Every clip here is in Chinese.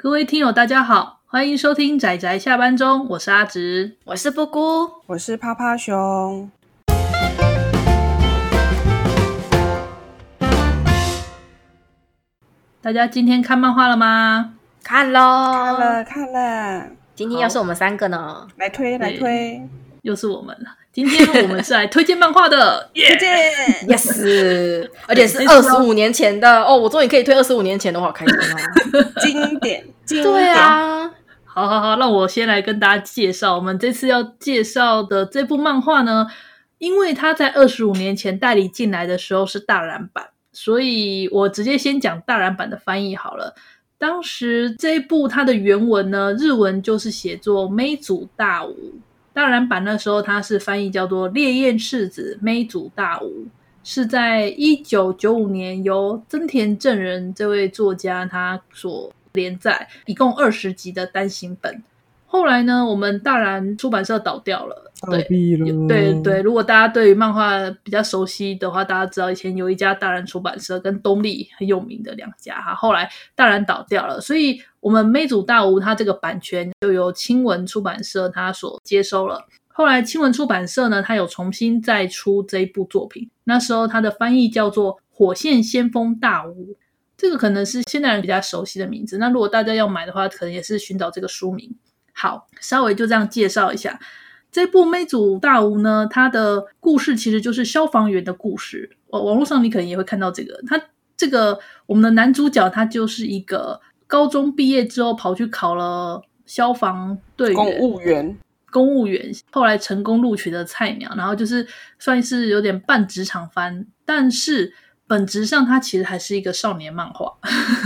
各位听友，大家好，欢迎收听仔仔下班中，我是阿直，我是布姑，我是趴趴熊。大家今天看漫画了吗？看喽，看了看了。今天又是我们三个呢，来推来推，又是我们了。今天我们是来推荐漫画的，推荐，yes，而且是二十五年前的。哦，我终于可以推二十五年前的，我好开心啊！经典，经典，对啊，好好好，那我先来跟大家介绍。我们这次要介绍的这部漫画呢，因为它在二十五年前代理进来的时候是大染版，所以我直接先讲大染版的翻译好了。当时这一部它的原文呢，日文就是写作《妹祖大吴》。大染版那时候，它是翻译叫做《烈焰世子妹祖大吴》，是在一九九五年由增田正人这位作家他所连载，一共二十集的单行本。后来呢，我们大然出版社倒掉了。对，对对，如果大家对于漫画比较熟悉的话，大家知道以前有一家大然出版社跟东立很有名的两家哈。后来大然倒掉了，所以我们妹祖大吴它这个版权就由青文出版社它所接收了。后来青文出版社呢，它有重新再出这一部作品，那时候它的翻译叫做《火线先锋大吴》，这个可能是现代人比较熟悉的名字。那如果大家要买的话，可能也是寻找这个书名。好，稍微就这样介绍一下这部《妹祖大吴》呢。它的故事其实就是消防员的故事。哦，网络上你可能也会看到这个。他这个我们的男主角，他就是一个高中毕业之后跑去考了消防队员、公务员、公务员，后来成功录取的菜鸟。然后就是算是有点半职场番，但是本质上他其实还是一个少年漫画，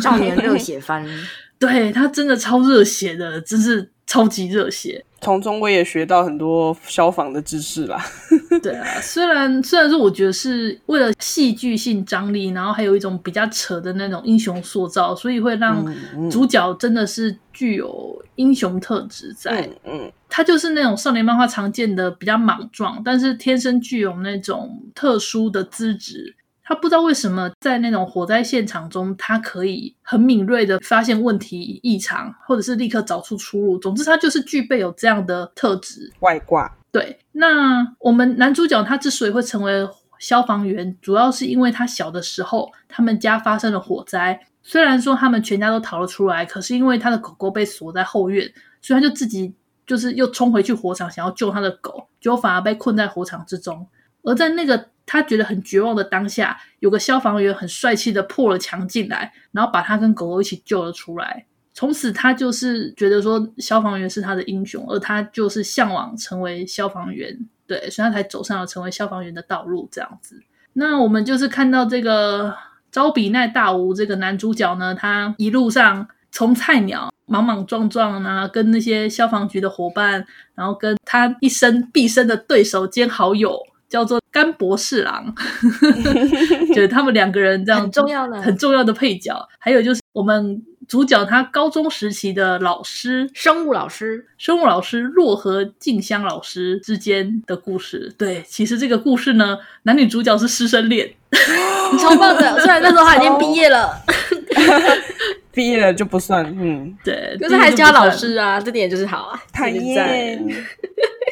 少年热血番。对，他真的超热血的，真是。超级热血，从中我也学到很多消防的知识啦。对啊，虽然虽然说我觉得是为了戏剧性张力，然后还有一种比较扯的那种英雄塑造，所以会让主角真的是具有英雄特质在。嗯，嗯，他就是那种少年漫画常见的比较莽撞，但是天生具有那种特殊的资质。他不知道为什么在那种火灾现场中，他可以很敏锐的发现问题异常，或者是立刻找出出路。总之，他就是具备有这样的特质。外挂。对，那我们男主角他之所以会成为消防员，主要是因为他小的时候他们家发生了火灾，虽然说他们全家都逃了出来，可是因为他的狗狗被锁在后院，所以他就自己就是又冲回去火场，想要救他的狗，结果反而被困在火场之中。而在那个他觉得很绝望的当下，有个消防员很帅气的破了墙进来，然后把他跟狗狗一起救了出来。从此，他就是觉得说消防员是他的英雄，而他就是向往成为消防员，对，所以他才走上了成为消防员的道路。这样子，那我们就是看到这个招比奈大吾这个男主角呢，他一路上从菜鸟莽莽撞撞啊，跟那些消防局的伙伴，然后跟他一生毕生的对手兼好友。叫做甘博士郎，就是他们两个人这样很重要的、很重要的配角。还有就是我们主角他高中时期的老师，生物老师，生物老师若和静香老师之间的故事。对，其实这个故事呢，男女主角是师生恋，超棒的。虽然那时候他已经毕业了，毕业了就不算，嗯，对，可是还是叫老师啊，这点就是好啊。太耶，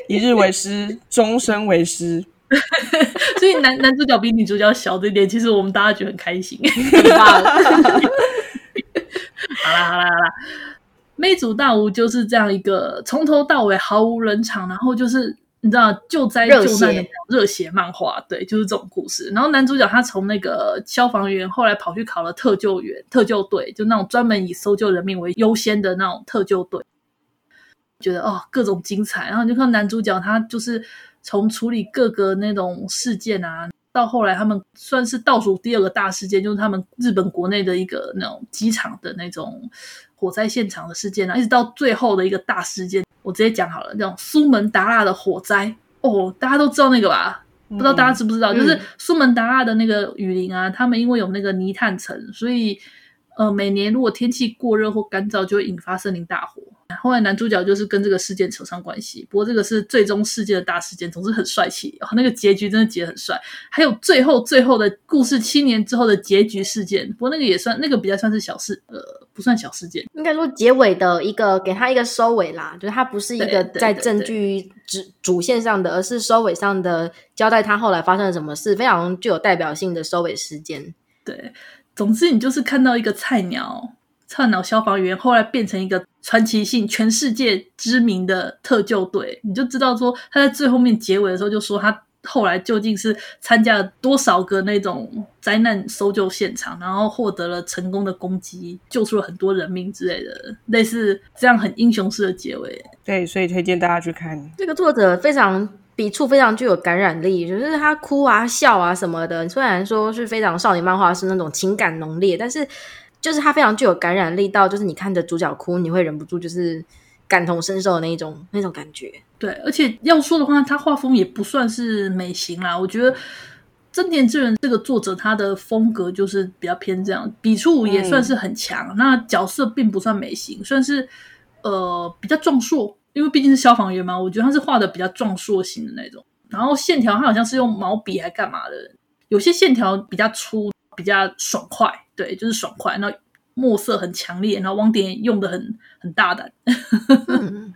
一日为师，终身为师。所以男男主角比女主角小这一点，其实我们大家觉得很开心。好啦好啦好啦，魅族大吴就是这样一个从头到尾毫无人场，然后就是你知道救灾救难的热血漫画，对，就是这种故事。然后男主角他从那个消防员，后来跑去考了特救员、特救队，就那种专门以搜救人命为优先的那种特救队。觉得哦，各种精彩。然后你就看男主角他就是。从处理各个那种事件啊，到后来他们算是倒数第二个大事件，就是他们日本国内的一个那种机场的那种火灾现场的事件啊，一直到最后的一个大事件，我直接讲好了，那种苏门答腊的火灾哦，大家都知道那个吧？不知道大家知不知道？嗯、就是苏门答腊的那个雨林啊，他们因为有那个泥炭层，所以呃，每年如果天气过热或干燥，就会引发森林大火。后来男主角就是跟这个事件扯上关系，不过这个是最终事件的大事件，总是很帅气，哦，那个结局真的结得很帅。还有最后最后的故事，七年之后的结局事件，不过那个也算那个比较算是小事，呃，不算小事件，应该说结尾的一个给他一个收尾啦，就是他不是一个在证据主主线上的，而是收尾上的交代他后来发生了什么事，非常具有代表性的收尾事件。对，总之你就是看到一个菜鸟。菜鸟消防员后来变成一个传奇性、全世界知名的特救队，你就知道说他在最后面结尾的时候就说他后来究竟是参加了多少个那种灾难搜救现场，然后获得了成功的攻击，救出了很多人命之类的，类似这样很英雄式的结尾。对，所以推荐大家去看。这个作者非常笔触非常具有感染力，就是他哭啊、笑啊什么的，虽然说是非常少年漫画，是那种情感浓烈，但是。就是他非常具有感染力，到就是你看着主角哭，你会忍不住就是感同身受的那一种那种感觉。对，而且要说的话，他画风也不算是美型啦。我觉得真田智人这个作者，他的风格就是比较偏这样，笔触也算是很强。嗯、那角色并不算美型，算是呃比较壮硕，因为毕竟是消防员嘛。我觉得他是画的比较壮硕型的那种。然后线条，他好像是用毛笔还干嘛的，有些线条比较粗，比较爽快。对，就是爽快，然后墨色很强烈，然后网点用的很很大胆，嗯、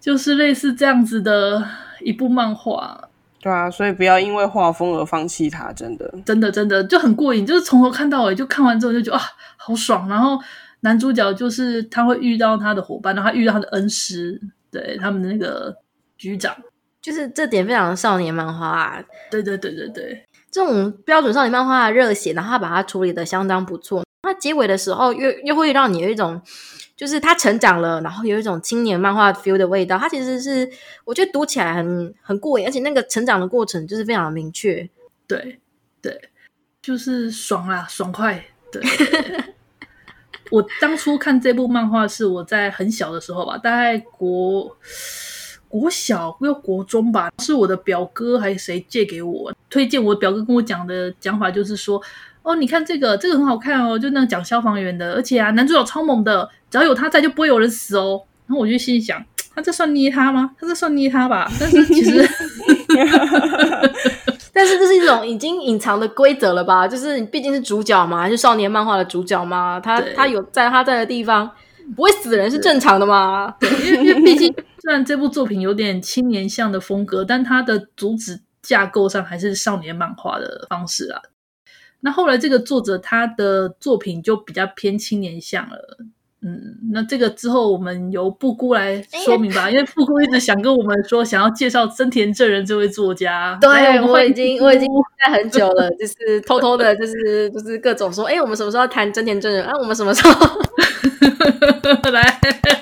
就是类似这样子的一部漫画。对啊，所以不要因为画风而放弃它，真的，真的，真的就很过瘾，就是从头看到尾，就看完之后就觉得啊，好爽。然后男主角就是他会遇到他的伙伴，然后他遇到他的恩师，对他们的那个局长，就是这点非常的少年漫画啊。对对对对对。这种标准少年漫画的热血，然后他把它处理得相当不错。它结尾的时候又又会让你有一种，就是他成长了，然后有一种青年漫画 feel 的味道。他其实是我觉得读起来很很过瘾，而且那个成长的过程就是非常明确。对对，就是爽啦，爽快。对，我当初看这部漫画是我在很小的时候吧，大概国。国小不要国中吧，是我的表哥还是谁借给我推荐？我表哥跟我讲的讲法就是说，哦，你看这个，这个很好看哦，就那个讲消防员的，而且啊，男主角超猛的，只要有他在就不会有人死哦。然后我就心里想，他这算捏他吗？他这算捏他吧？但是其实，但是这是一种已经隐藏的规则了吧？就是你毕竟是主角嘛，还是少年漫画的主角嘛，他他有在他在的地方。不会死人是正常的嘛？对，因为因为毕竟虽然这部作品有点青年向的风格，但它的主旨架构上还是少年漫画的方式啊。那后来这个作者他的作品就比较偏青年向了。嗯，那这个之后我们由布姑来说明吧，因为布姑一直想跟我们说，想要介绍真田正人这位作家。对，我已经我已经在很久了，就是偷偷的，就是就是各种说，哎，我们什么时候谈真田正人？啊，我们什么时候？来，我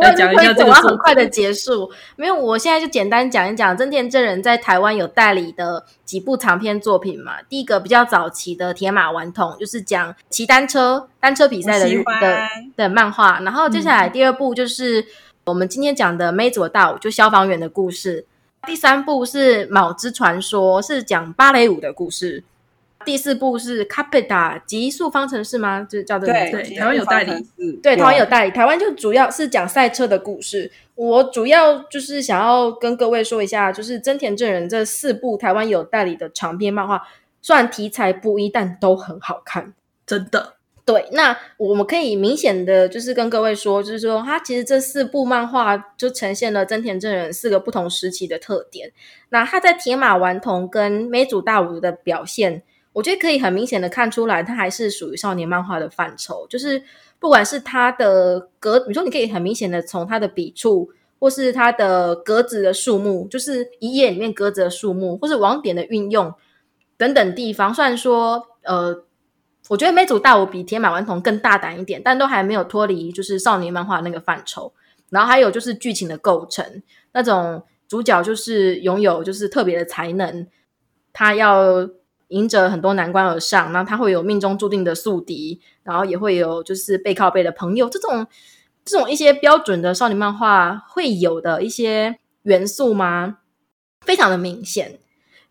来讲一下这个，我要很快的结束。没有，我现在就简单讲一讲真田真人在台湾有代理的几部长篇作品嘛。第一个比较早期的《铁马顽童》，就是讲骑单车、单车比赛的的的漫画。然后接下来第二部就是我们今天讲的《梅佐大武》，就消防员的故事。第三部是《卯之传说》，是讲芭蕾舞的故事。第四部是卡佩塔极速方程式吗？就叫做对对，台湾有代理，对，台湾有代理。台湾就主要是讲赛车的故事。我主要就是想要跟各位说一下，就是真田正人这四部台湾有代理的长篇漫画，虽然题材不一，但都很好看，真的。对，那我们可以明显的就是跟各位说，就是说他其实这四部漫画就呈现了真田正人四个不同时期的特点。那他在铁马顽童跟美祖大武的表现。我觉得可以很明显的看出来，它还是属于少年漫画的范畴。就是不管是它的格，你说你可以很明显的从它的笔触，或是它的格子的数目，就是一页里面格子的数目，或是网点的运用等等地方。虽然说，呃，我觉得梅祖大武比铁马顽童更大胆一点，但都还没有脱离就是少年漫画那个范畴。然后还有就是剧情的构成，那种主角就是拥有就是特别的才能，他要。迎着很多难关而上，那他会有命中注定的宿敌，然后也会有就是背靠背的朋友，这种这种一些标准的少女漫画会有的一些元素吗？非常的明显，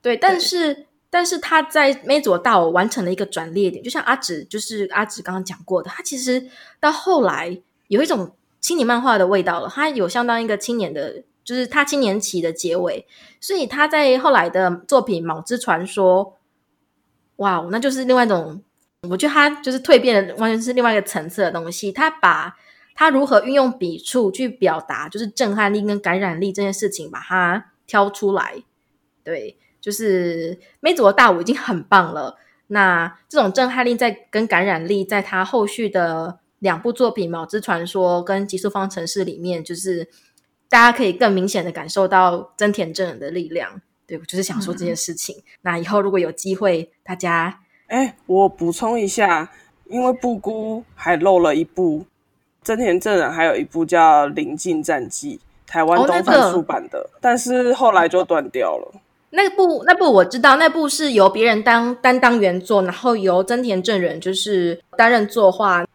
对。但是但是他在梅佐大我完成了一个转捩点，就像阿紫就是阿紫刚刚讲过的，他其实到后来有一种青年漫画的味道了。他有相当一个青年的，就是他青年期的结尾，所以他在后来的作品《魍之传说》，哇，那就是另外一种，我觉得他就是蜕变的，完全是另外一个层次的东西。他把他如何运用笔触去表达，就是震撼力跟感染力这件事情，把它挑出来。对，就是梅佐的大武已经很棒了。那这种震撼力在跟感染力，在他后续的两部作品《魍之传说》跟《极速方程式》里面，就是大家可以更明显的感受到真田正人的力量。对，我就是想说这件事情。嗯、那以后如果有机会，大家哎，我补充一下，因为布姑还漏了一部真田正人，还有一部叫《临近战记》，台湾东方出版的，哦那个、但是后来就断掉了。那部那部我知道，那部是由别人当担当原作，然后由真田正人就是担任作画。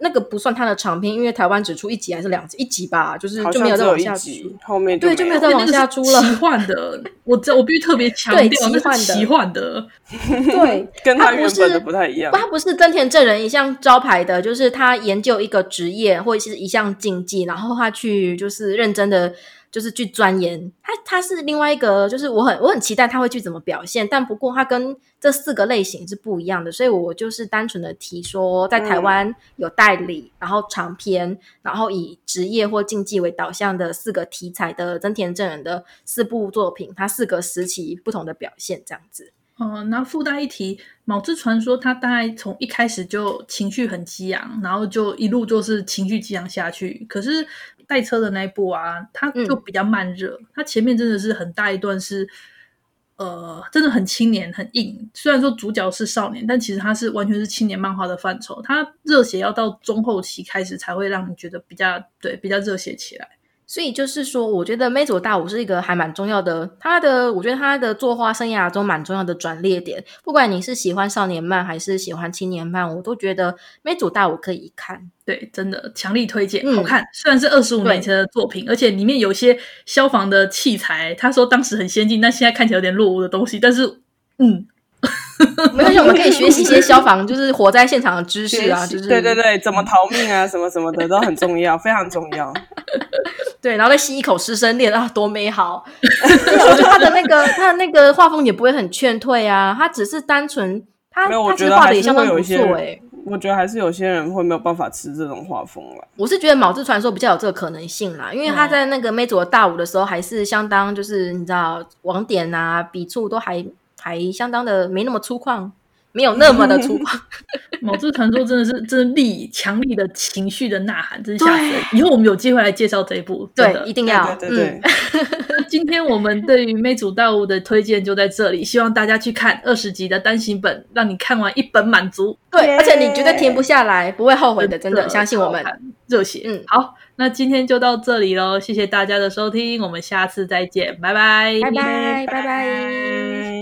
那个不算他的长篇，因为台湾只出一集还是两集？一集吧，就是就没有再往下出。后面对就没有再往下出了。奇幻的，我这我必须特别强调，奇幻的，奇幻的，对，跟他原本的不太一样。他不是真田正人一项招牌的，就是他研究一个职业或者是一项竞技，然后他去就是认真的。就是去钻研，他他是另外一个，就是我很我很期待他会去怎么表现，但不过他跟这四个类型是不一样的，所以我就是单纯的提说，在台湾有代理，嗯、然后长篇，然后以职业或竞技为导向的四个题材的真田正人的四部作品，他四个时期不同的表现这样子。哦，那附带一提，《卯之传说》他大概从一开始就情绪很激昂，然后就一路就是情绪激昂下去，可是。赛车的那一部啊，它就比较慢热，嗯、它前面真的是很大一段是，呃，真的很青年很硬。虽然说主角是少年，但其实它是完全是青年漫画的范畴。它热血要到中后期开始才会让你觉得比较对，比较热血起来。所以就是说，我觉得梅佐大武是一个还蛮重要的，他的我觉得他的作画生涯中蛮重要的转捩点。不管你是喜欢少年漫还是喜欢青年漫，我都觉得梅佐大武可以看。对，真的强力推荐，好看。嗯、虽然是二十五年前的作品，而且里面有些消防的器材，他说当时很先进，但现在看起来有点落伍的东西。但是，嗯。没关系，我们可以学习一些消防，就是火灾现场的知识啊，就是对对对，怎么逃命啊，什么什么的都很重要，非常重要。对，然后再吸一口师生恋啊，多美好！我觉得他的那个他的那个画风也不会很劝退啊，他只是单纯他他其实画的也相当不错哎。我觉得还是有些人会没有办法吃这种画风了。我是觉得《魍之传说》比较有这个可能性啦，因为他在那个梅佐大武的时候还是相当就是你知道网点啊笔触都还。还相当的没那么粗犷，没有那么的粗犷。《某之传说》真的是真的力强力的情绪的呐喊，真是吓死以后我们有机会来介绍这一部，对，一定要。对对对。嗯、今天我们对于魅族大物的推荐就在这里，希望大家去看二十集的单行本，让你看完一本满足。对，而且你绝对停不下来，不会后悔的，真的，相信我们。热血。嗯，好，那今天就到这里喽，谢谢大家的收听，我们下次再见，拜拜，拜拜，拜拜。